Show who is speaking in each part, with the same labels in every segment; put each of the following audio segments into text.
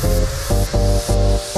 Speaker 1: Música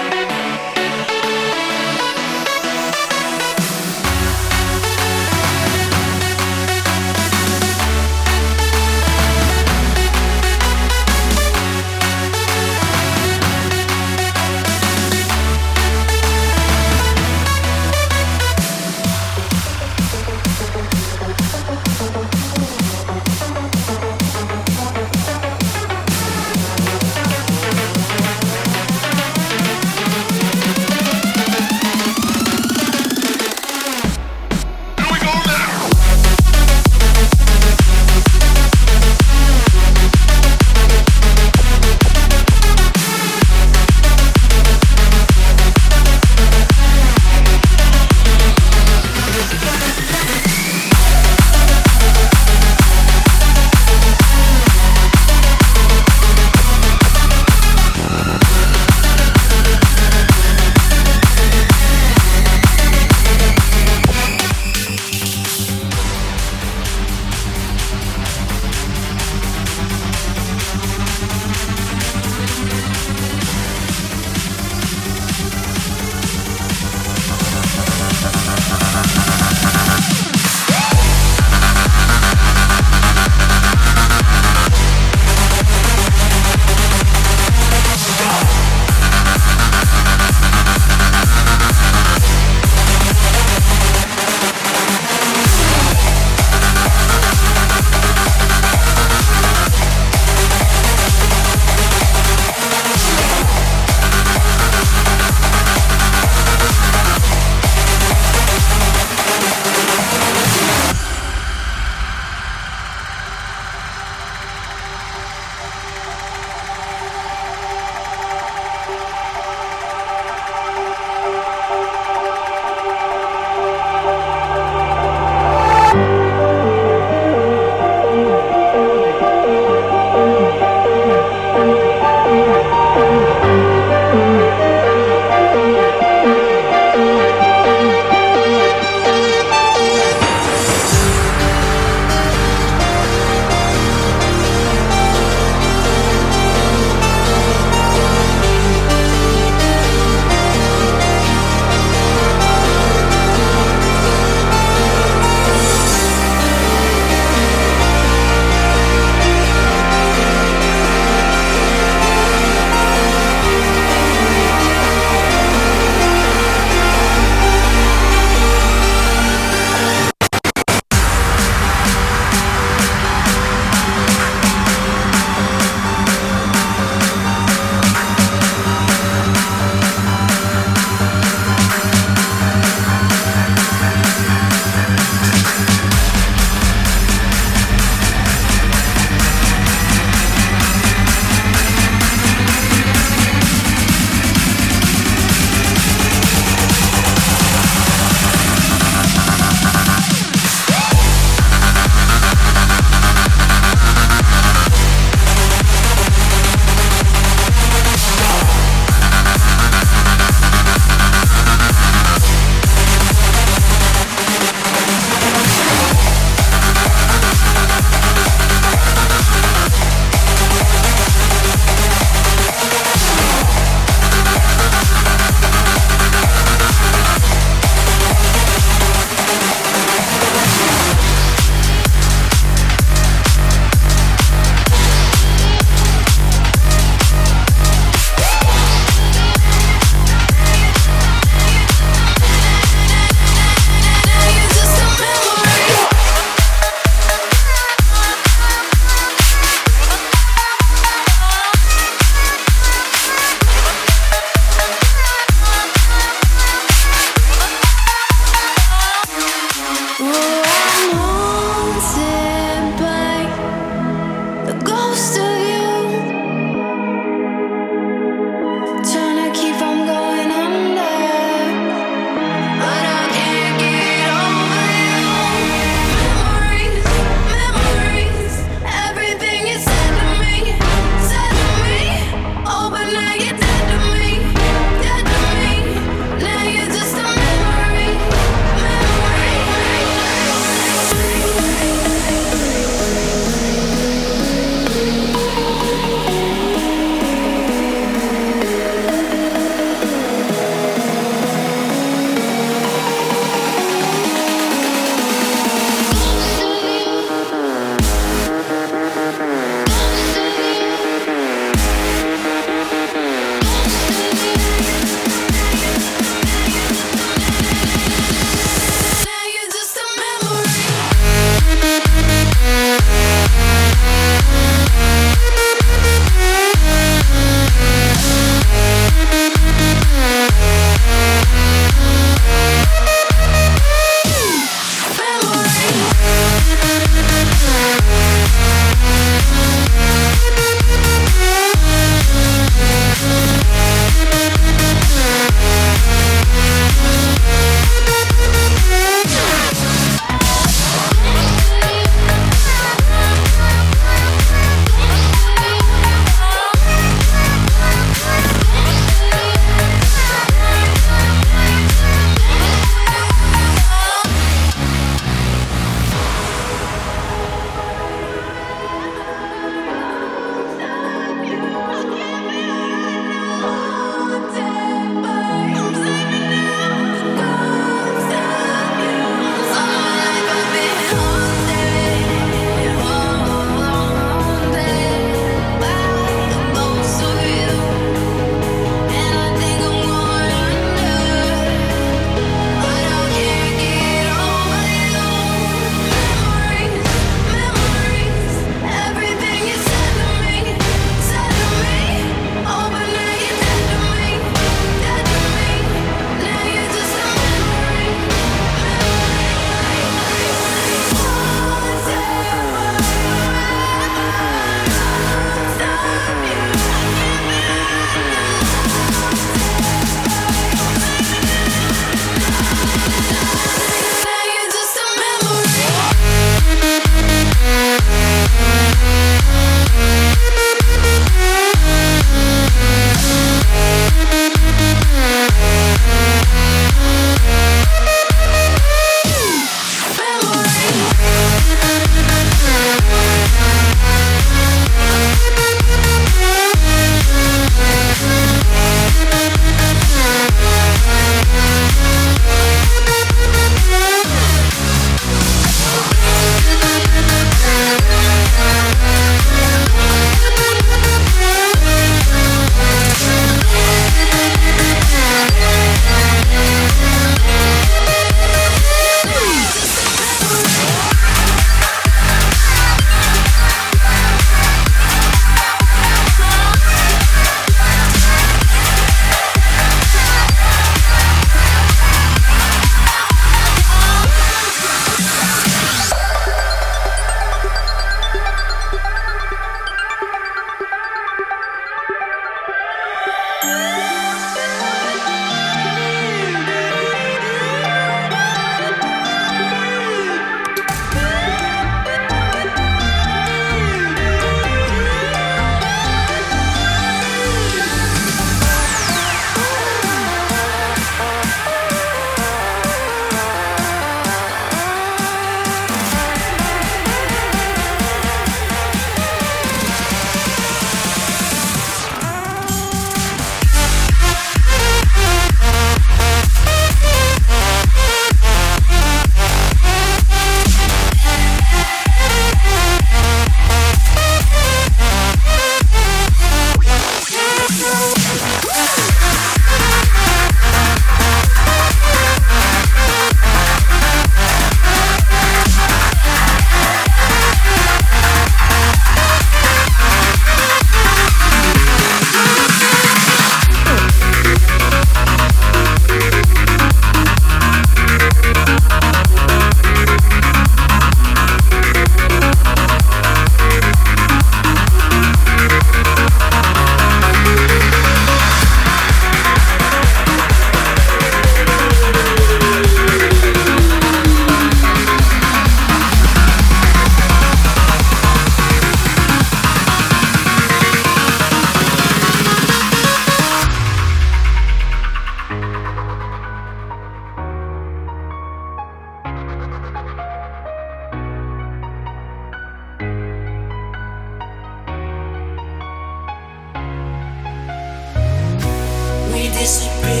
Speaker 1: disappear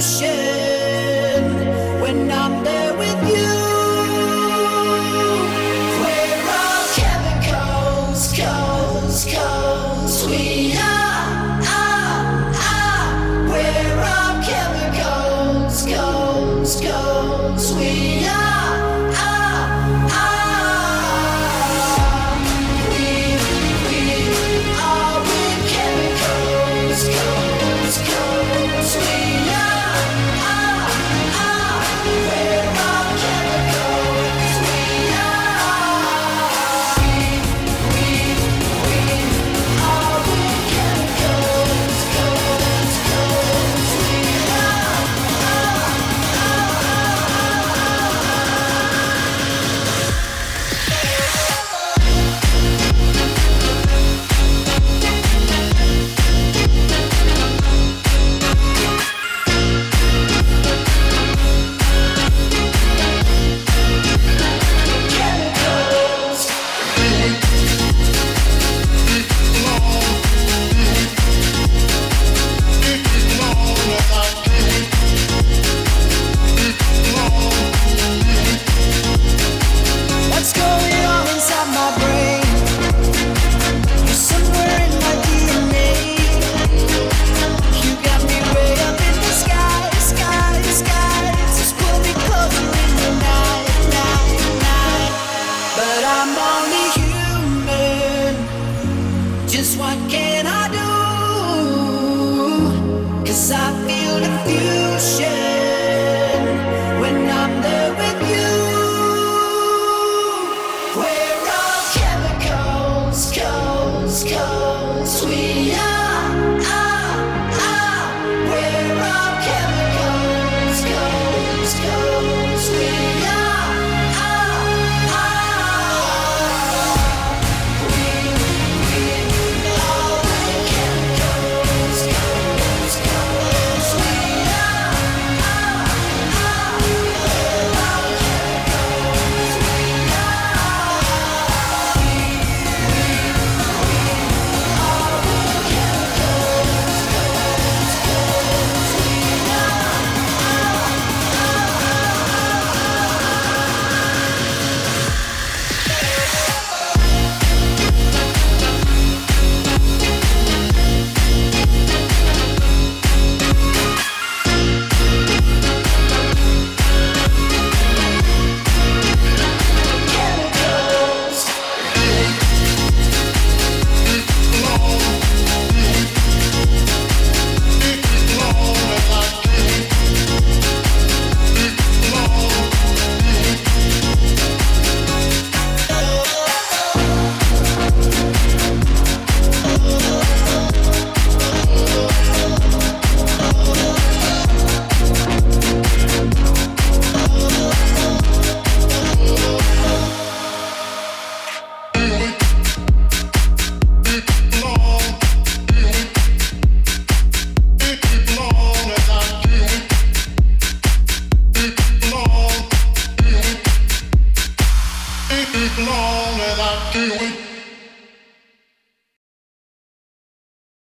Speaker 1: ocean.